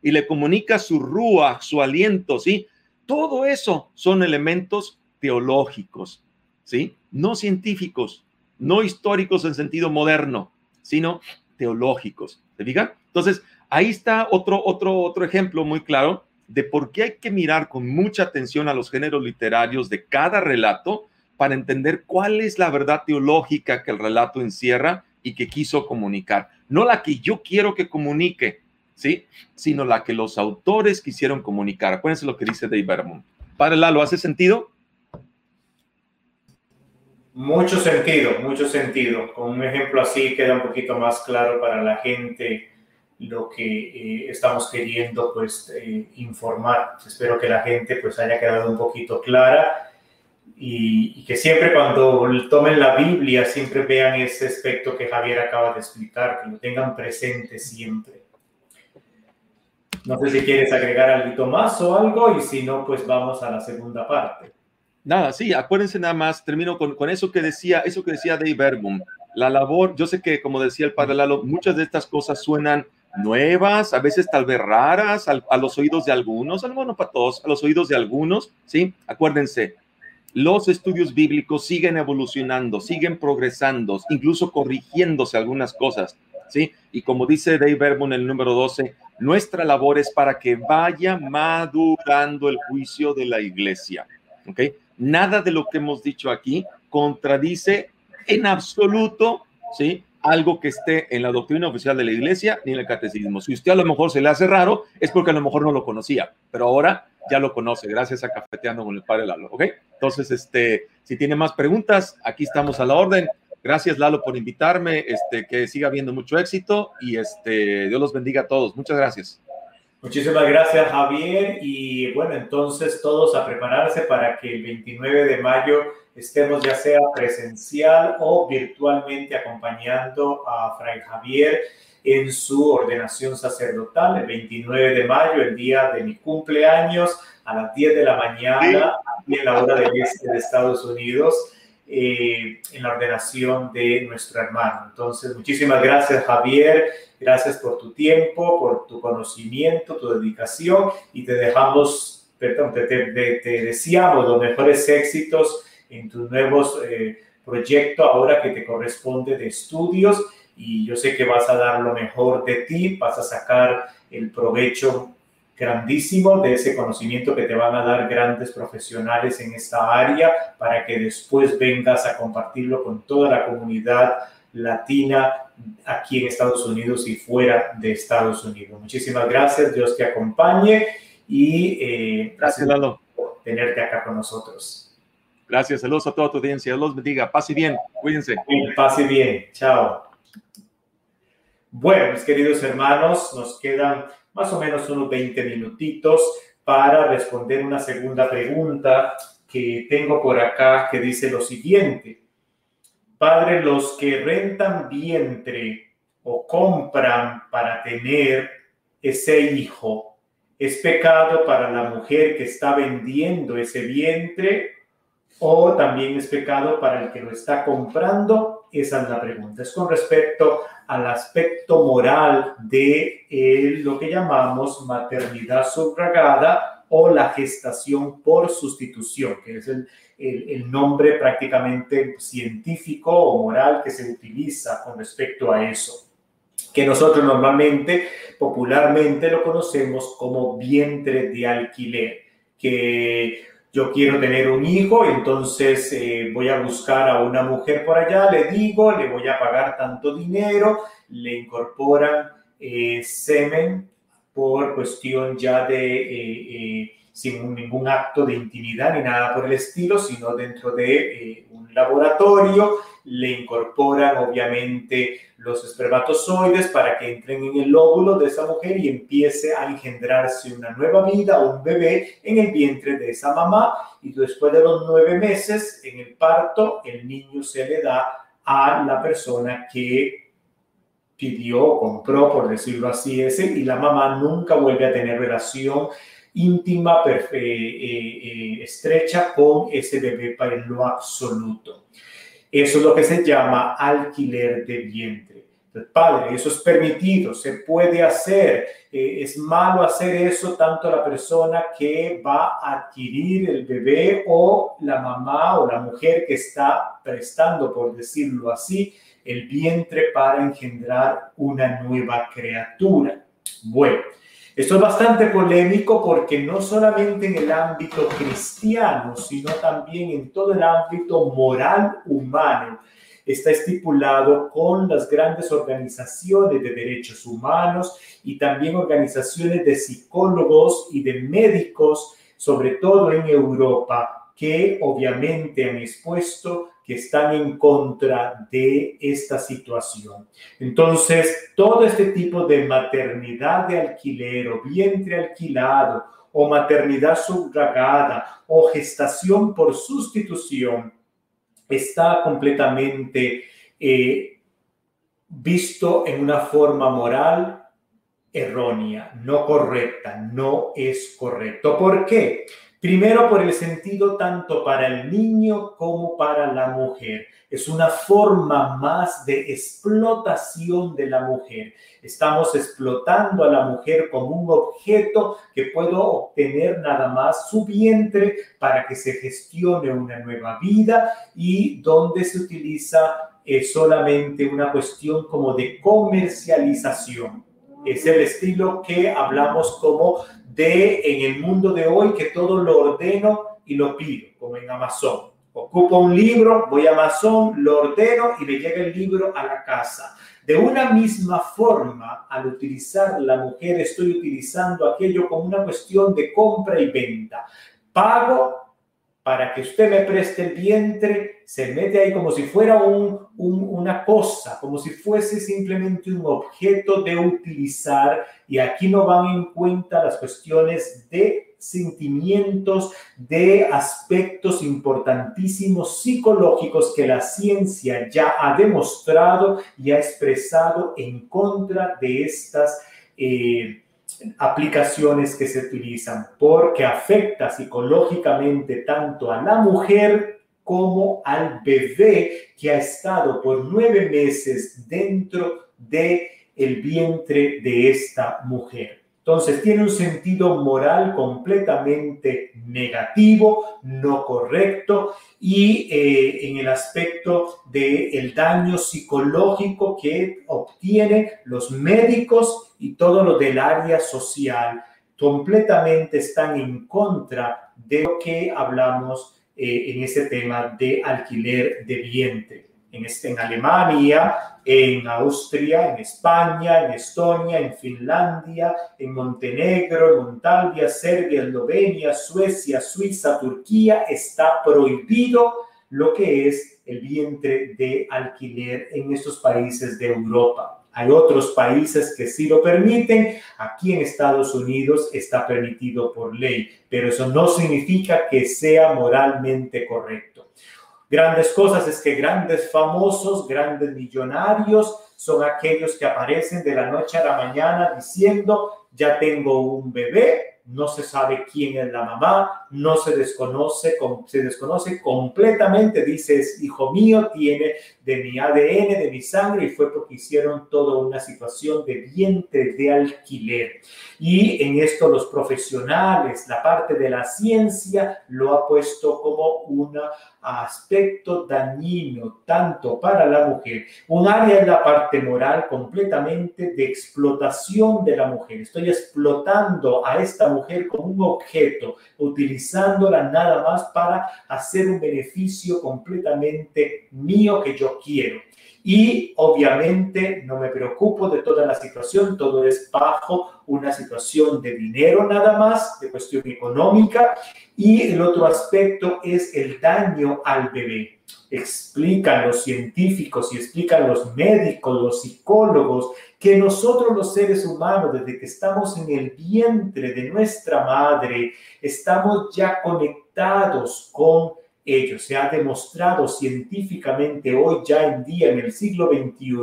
y le comunica su rúa, su aliento, ¿sí? Todo eso son elementos teológicos, ¿sí? No científicos, no históricos en sentido moderno, sino teológicos. ¿Se fijan? Entonces, ahí está otro, otro, otro ejemplo muy claro de por qué hay que mirar con mucha atención a los géneros literarios de cada relato para entender cuál es la verdad teológica que el relato encierra y que quiso comunicar. No la que yo quiero que comunique, ¿sí? Sino la que los autores quisieron comunicar. Acuérdense lo que dice Dave Berman. Padre Lalo, ¿hace sentido? Mucho sentido, mucho sentido. Con un ejemplo así queda un poquito más claro para la gente lo que eh, estamos queriendo pues eh, informar. Espero que la gente pues haya quedado un poquito clara y, y, que siempre cuando tomen la Biblia siempre vean ese aspecto que Javier acaba de explicar, que lo tengan presente siempre. No sé si quieres agregar algo más o algo y si no pues vamos a la segunda parte. Nada, sí, acuérdense nada más, termino con, con eso que decía, eso que decía Dave Verbum. La labor, yo sé que como decía el padre Lalo, muchas de estas cosas suenan nuevas, a veces tal vez raras a, los oídos de algunos, bueno, para todos, a los oídos de algunos, ¿sí? Acuérdense, los estudios bíblicos siguen evolucionando, siguen progresando, incluso corrigiéndose algunas cosas, ¿sí? Y como dice Dave Verbum en el número 12, nuestra labor es para que vaya madurando el juicio de la iglesia, ¿ok? nada de lo que hemos dicho aquí contradice en absoluto, ¿sí? Algo que esté en la doctrina oficial de la iglesia ni en el catecismo. Si usted a lo mejor se le hace raro, es porque a lo mejor no lo conocía, pero ahora ya lo conoce, gracias a Cafeteando con el Padre Lalo, ¿ok? Entonces, este, si tiene más preguntas, aquí estamos a la orden. Gracias, Lalo, por invitarme, este, que siga habiendo mucho éxito y este, Dios los bendiga a todos. Muchas gracias. Muchísimas gracias, Javier. Y bueno, entonces todos a prepararse para que el 29 de mayo estemos ya sea presencial o virtualmente acompañando a Fray Javier en su ordenación sacerdotal el 29 de mayo, el día de mi cumpleaños, a las 10 de la mañana, aquí en la hora del este de Estados Unidos. Eh, en la ordenación de nuestro hermano. Entonces, muchísimas gracias Javier, gracias por tu tiempo, por tu conocimiento, tu dedicación y te dejamos, perdón, te, te, deseamos los mejores éxitos en tus nuevos eh, proyectos ahora que te corresponde de estudios y yo sé que vas a dar lo mejor de ti, vas a sacar el provecho grandísimo de ese conocimiento que te van a dar grandes profesionales en esta área para que después vengas a compartirlo con toda la comunidad latina aquí en Estados Unidos y fuera de Estados Unidos. Muchísimas gracias, Dios te acompañe y eh, gracias, por tenerte acá con nosotros. Gracias, saludos a toda tu audiencia, Dios los bendiga, pase bien, cuídense. Pase bien, chao. Bueno, mis queridos hermanos, nos quedan más o menos unos 20 minutitos para responder una segunda pregunta que tengo por acá que dice lo siguiente. Padre, los que rentan vientre o compran para tener ese hijo, ¿Es pecado para la mujer que está vendiendo ese vientre o también es pecado para el que lo está comprando? Esa es la pregunta. Es con respecto al aspecto moral de eh, lo que llamamos maternidad subrogada o la gestación por sustitución, que es el, el, nombre prácticamente científico o moral que se utiliza con respecto a eso que nosotros normalmente, popularmente lo conocemos como vientre de alquiler, que yo quiero tener un hijo, entonces eh, voy a buscar a una mujer por allá, le digo, le voy a pagar tanto dinero, le incorporan eh, semen por cuestión ya de... Eh, sin ningún acto de intimidad ni nada por el estilo, sino dentro de un laboratorio. Le incorporan obviamente los espermatozoides para que entren en el óvulo de esa mujer y empiece a engendrarse una nueva vida un bebé en el vientre de esa mamá. Y después de los nueve meses en el parto el niño se le da a la persona que pidió, compró, por decirlo así, ese, y la mamá nunca vuelve a tener relación íntima, eh, eh, estrecha con ese bebé para lo absoluto. Eso es lo que se llama alquiler de vientre. padre, eso es permitido, se puede hacer. Eh, es malo hacer eso tanto la persona que va a adquirir el bebé o la mamá o la mujer que está prestando, por decirlo así, el vientre para engendrar una nueva criatura. Bueno, esto es bastante polémico porque no solamente en el ámbito cristiano, sino también en todo el ámbito moral humano. Está estipulado con las grandes organizaciones de derechos humanos y también organizaciones de psicólogos y de médicos, sobre todo en Europa, que obviamente han expuesto que están en contra de esta situación. Entonces, todo este tipo de maternidad de alquiler o vientre alquilado o maternidad subrogada o gestación por sustitución está completamente eh, visto en una forma moral errónea, no correcta, no es correcto. ¿Por qué? Primero por el sentido tanto para el niño como para la mujer. Es una forma más de explotación de la mujer. Estamos explotando a la mujer como un objeto que puedo obtener nada más su vientre para que se gestione una nueva vida y donde se utiliza eh, solamente una cuestión como de comercialización. Es el estilo que hablamos como en el mundo de hoy que todo lo ordeno y lo pido, como en Amazon. Ocupo un libro, voy a Amazon, lo ordeno y me llega el libro a la casa. De una misma forma, al utilizar la mujer, estoy utilizando aquello como una cuestión de compra y venta. Pago para que usted me preste el vientre, se mete ahí como si fuera un, una cosa, como si fuese simplemente un objeto de utilizar y aquí no van en cuenta las cuestiones de sentimientos, de aspectos importantísimos psicológicos que la ciencia ya ha demostrado y ha expresado en contra de estas eh, aplicaciones que se utilizan porque afecta psicológicamente tanto a la mujer como al bebé que ha estado por nueve meses dentro de el vientre de esta mujer. Entonces tiene un sentido moral completamente negativo, no correcto y eh, en el aspecto del el daño psicológico que obtienen los médicos y todo lo del área social completamente están en contra de lo que hablamos eh, en ese tema de alquiler de vientre en, Alemania, en Austria, en España, en Estonia, en Finlandia, en Montenegro, en Serbia, Eslovenia, Suecia, Suiza, Turquía, está prohibido lo que es el vientre de alquiler en estos países de Europa. Hay otros países que sí lo permiten. Aquí en Estados Unidos está permitido por ley, pero eso no significa que sea moralmente correcto. Grandes cosas es que grandes famosos, grandes millonarios son aquellos que aparecen de la noche a la mañana diciendo ya tengo un bebé, no se sabe quién es la mamá, no se desconoce, se desconoce completamente, dices, hijo mío, tiene de mi ADN, de mi sangre, y fue porque hicieron toda una situación de vientre de alquiler. Y en esto los profesionales, la parte de la ciencia, lo ha puesto como un aspecto dañino, tanto para la mujer. Un área es la parte moral completamente de explotación de la mujer. Estoy explotando a esta mujer como un objeto, utilizándola nada más para hacer un beneficio completamente mío que yo quiero. Y obviamente no me preocupo de toda la situación, todo es bajo una situación de dinero nada más, de cuestión económica. Y el otro aspecto es el daño al bebé. Explican los científicos y explican los médicos, los psicólogos, que nosotros los seres humanos, desde que estamos en el vientre de nuestra madre, estamos ya conectados con ellos. Se ha demostrado científicamente hoy ya en día, en el siglo XXI,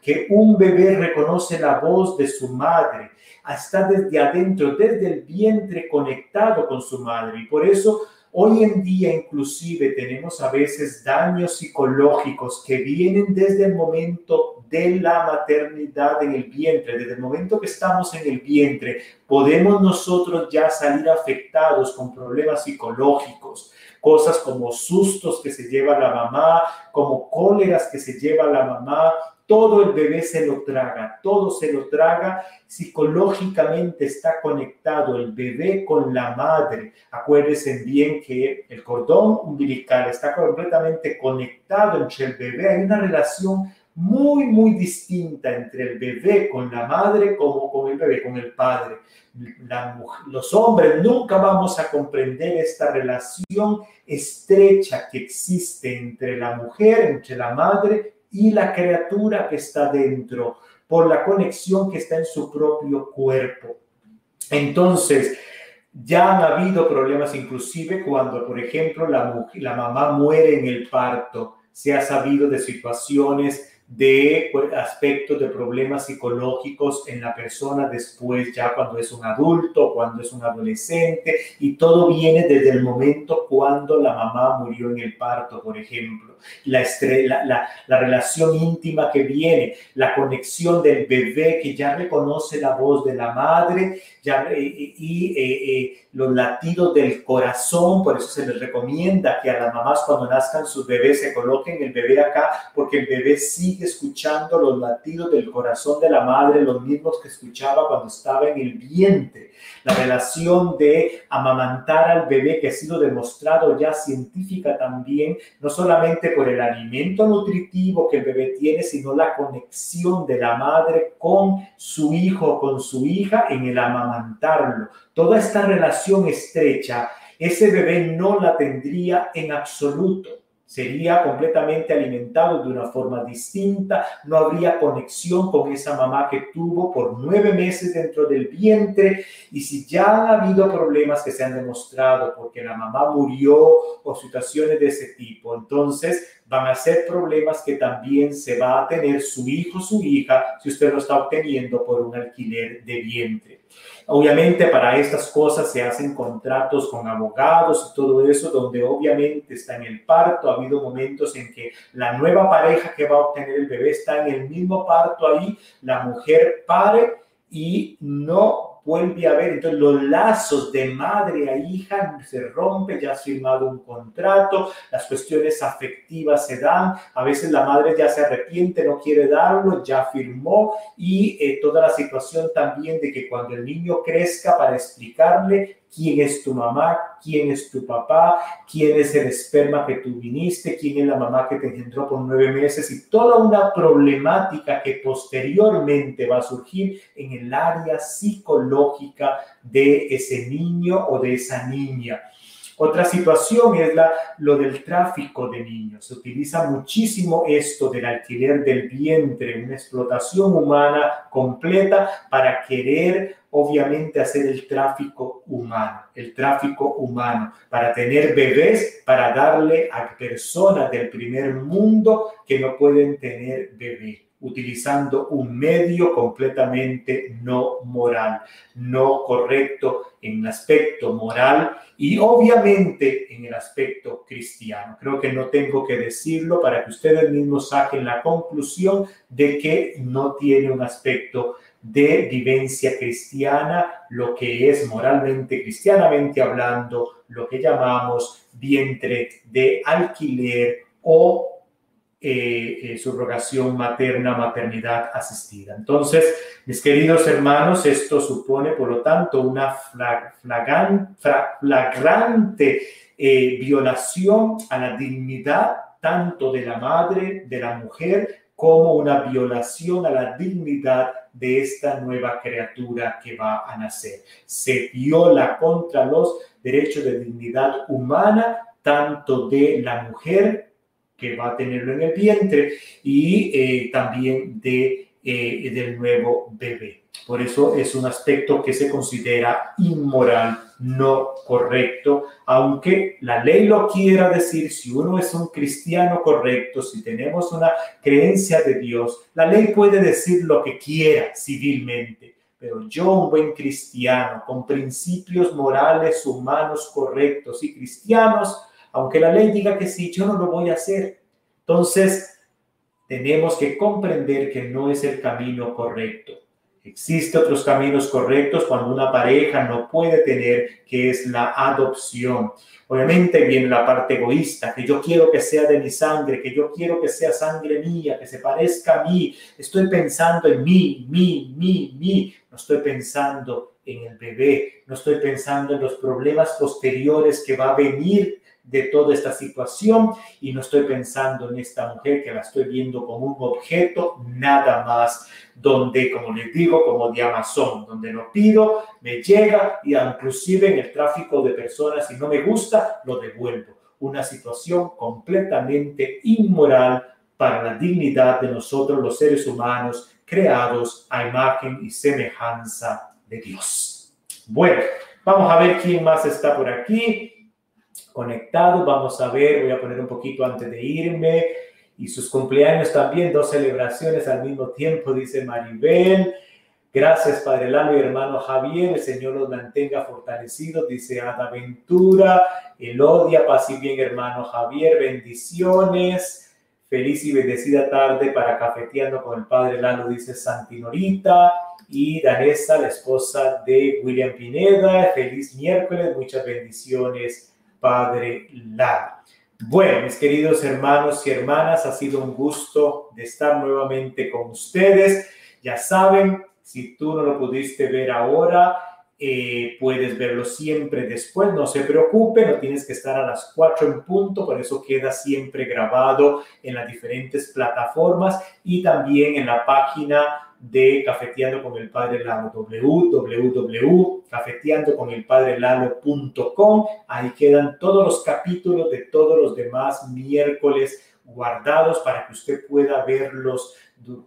que un bebé reconoce la voz de su madre, está desde adentro, desde el vientre conectado con su madre. Y por eso Hoy en día inclusive tenemos a veces daños psicológicos que vienen desde el momento de la maternidad en el vientre, desde el momento que estamos en el vientre, podemos nosotros ya salir afectados con problemas psicológicos, cosas como sustos que se lleva la mamá, como cóleras que se lleva la mamá, todo el bebé se lo traga, todo se lo traga. Psicológicamente está conectado el bebé con la madre. Acuérdense bien que el cordón umbilical está completamente conectado entre el bebé. Hay una relación muy, muy distinta entre el bebé con la madre como con el bebé con el padre. los hombres nunca vamos a comprender esta relación estrecha que existe entre la mujer, entre la madre y la criatura que está dentro, por la conexión que está en su propio cuerpo. Entonces, ya han habido problemas inclusive cuando, por ejemplo, la, la mamá muere en el parto. Se ha sabido de situaciones de pues, aspectos de problemas psicológicos en la persona después, ya cuando es un adulto, cuando es un adolescente, y todo viene desde el momento cuando la mamá murió en el parto, por ejemplo. La, la, la, relación íntima que viene, la conexión del bebé que ya reconoce la voz de la madre ya, eh, eh, y eh, los latidos del corazón, por eso se les recomienda que a las mamás cuando nazcan sus bebés se coloquen el bebé acá, porque el bebé sigue escuchando los latidos del corazón de la madre, los mismos que escuchaba cuando estaba en el vientre. La relación de amamantar al bebé que ha sido demostrado ya científica también, no solamente por el alimento nutritivo que el bebé tiene, sino la conexión de la madre con su hijo, con su hija en el amamantarlo. Toda esta relación estrecha, ese bebé no la tendría en absoluto sería completamente alimentado de una forma distinta, no habría conexión con esa mamá que tuvo por nueve meses dentro del vientre y si ya ha habido problemas que se han demostrado porque la mamá murió o situaciones de ese tipo, entonces van a ser problemas que también se va a tener su hijo, su hija, si usted lo está obteniendo por un alquiler de vientre. Obviamente para estas cosas se hacen contratos con abogados y todo eso, donde obviamente está en el parto. Ha habido momentos en que la nueva pareja que va a obtener el bebé está en el mismo parto ahí, la mujer pare y no vuelve a ver. Entonces los lazos de madre a hija se rompen, ya has firmado un contrato, las cuestiones afectivas se dan, a veces la madre ya se arrepiente, no quiere darlo, ya firmó y eh, toda la situación también de que cuando el niño crezca para explicarle quién es tu mamá, quién es tu papá, quién es el esperma que tú viniste, quién es la mamá que te engendró por nueve meses y toda una problemática que posteriormente va a surgir en el área psicológica de ese niño o de esa niña. Otra situación es la, lo del tráfico de niños. Se utiliza muchísimo esto del alquiler del vientre, una explotación humana completa para querer obviamente hacer el tráfico humano, el tráfico humano, para tener bebés, para darle a personas del primer mundo que no pueden tener bebé. utilizando un medio completamente no moral, no correcto en el aspecto moral y obviamente en el aspecto cristiano. Creo que no tengo que decirlo para que ustedes mismos saquen la conclusión de que no tiene un aspecto de vivencia cristiana, lo que es moralmente, cristianamente hablando, lo que llamamos vientre de alquiler o eh, eh, subrogación materna, maternidad asistida. Entonces, mis queridos hermanos, esto supone, por lo tanto, una flagrante eh, violación a la dignidad tanto de la madre, de la mujer, como una violación a la dignidad de esta nueva criatura que va a nacer. Se viola contra los derechos de dignidad humana, tanto de la mujer que va a tenerlo en el vientre y eh, también de, eh, del nuevo bebé. Por eso es un aspecto que se considera inmoral, no correcto, aunque la ley lo quiera decir, si uno es un cristiano correcto, si tenemos una creencia de Dios, la ley puede decir lo que quiera civilmente, pero yo, un buen cristiano, con principios morales, humanos correctos y cristianos, aunque la ley diga que sí, yo no lo voy a hacer. Entonces, tenemos que comprender que no es el camino correcto. Existen otros caminos correctos cuando una pareja no puede tener, que es la adopción. Obviamente viene la parte egoísta, que yo quiero que sea de mi sangre, que yo quiero que sea sangre mía, que se parezca a mí. Estoy pensando en mí, mí, mí, mí. No estoy pensando en el bebé, no estoy pensando en los problemas posteriores que va a venir de toda esta situación y no estoy pensando en esta mujer que la estoy viendo como un objeto nada más, donde, como les digo, como de Amazon, donde lo pido, me llega y inclusive en el tráfico de personas, si no me gusta, lo devuelvo. Una situación completamente inmoral para la dignidad de nosotros los seres humanos creados a imagen y semejanza de Dios. Bueno, vamos a ver quién más está por aquí conectados. Vamos a ver, voy a poner un poquito antes de irme. Y sus cumpleaños también, dos celebraciones al mismo tiempo, dice Maribel. Gracias, Padre Lalo y hermano Javier. El Señor los mantenga fortalecidos, dice Ada Ventura. Elodia, paz y bien, hermano Javier. Bendiciones. Feliz y bendecida tarde para cafeteando con el Padre Lalo, dice Santinorita. Y Danesa, la esposa de William Pineda. Feliz miércoles, muchas bendiciones Padre la Bueno, mis queridos hermanos y hermanas, ha sido un gusto de estar nuevamente con ustedes. Ya saben, si tú no lo pudiste ver ahora, eh, puedes verlo siempre después, no se preocupe, no tienes que estar a las 4 en punto, por eso queda siempre grabado en las diferentes plataformas y también en la página de Cafeteando con el Padre Lalo, www.cafeteandoconelpadrelalo.com. Ahí quedan todos los capítulos de todos los demás miércoles guardados para que usted pueda verlos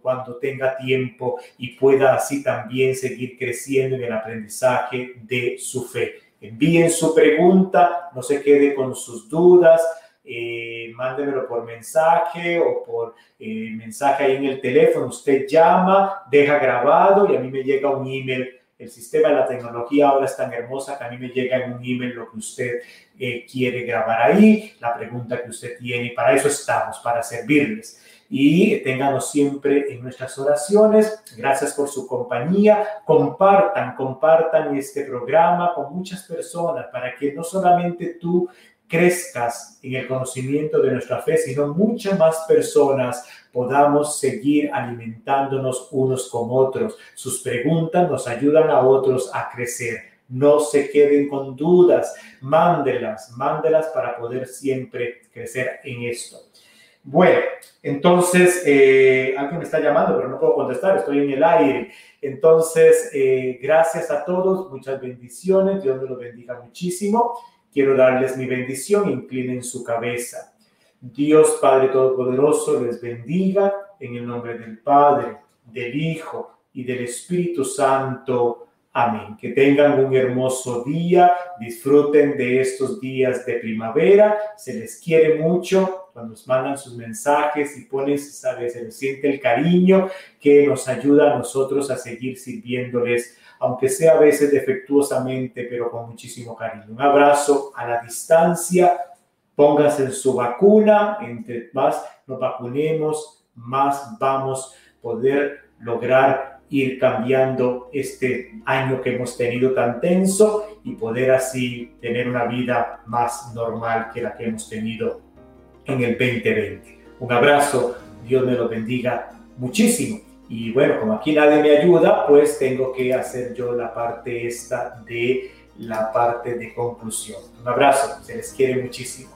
cuando tenga tiempo y pueda así también seguir creciendo en el aprendizaje de su fe. Envíen su pregunta, no se quede con sus dudas eh, mándemelo por mensaje o por eh, mensaje ahí en el teléfono. Usted llama, deja grabado y a mí me llega un email. El sistema de la tecnología ahora es tan hermosa que a mí me llega en un email lo que usted eh, quiere grabar ahí, la pregunta que usted tiene. Para eso estamos, para servirles y ténganos siempre en nuestras oraciones. Gracias por su compañía. Compartan, compartan este programa con muchas personas para que no solamente tú crezcas en el conocimiento de nuestra fe, sino muchas más personas podamos seguir alimentándonos unos con otros. Sus preguntas nos ayudan a otros a crecer. No se queden con dudas, mándelas, mándelas para poder siempre crecer en esto. Bueno, entonces, eh, alguien me está llamando, pero no puedo contestar, estoy en el aire. Entonces, eh, gracias a todos, muchas bendiciones, Dios me los bendiga muchísimo. Quiero darles mi bendición, inclinen su cabeza. Dios Padre Todopoderoso les bendiga en el nombre del Padre, del Hijo y del Espíritu Santo. Amén. Que tengan un hermoso día, disfruten de estos días de primavera, se les quiere mucho cuando nos mandan sus mensajes y ponen, sabes, se siente el cariño que nos ayuda a nosotros a seguir sirviéndoles, aunque sea a veces defectuosamente, pero con muchísimo cariño. Un abrazo a la distancia, pónganse en su vacuna, entre más nos vacunemos, más vamos a poder lograr ir cambiando este año que hemos tenido tan tenso y poder así tener una vida más normal que la que hemos tenido en el 2020. Un abrazo, Dios me lo bendiga muchísimo. Y bueno, como aquí nadie me ayuda, pues tengo que hacer yo la parte esta de la parte de conclusión. Un abrazo, se les quiere muchísimo.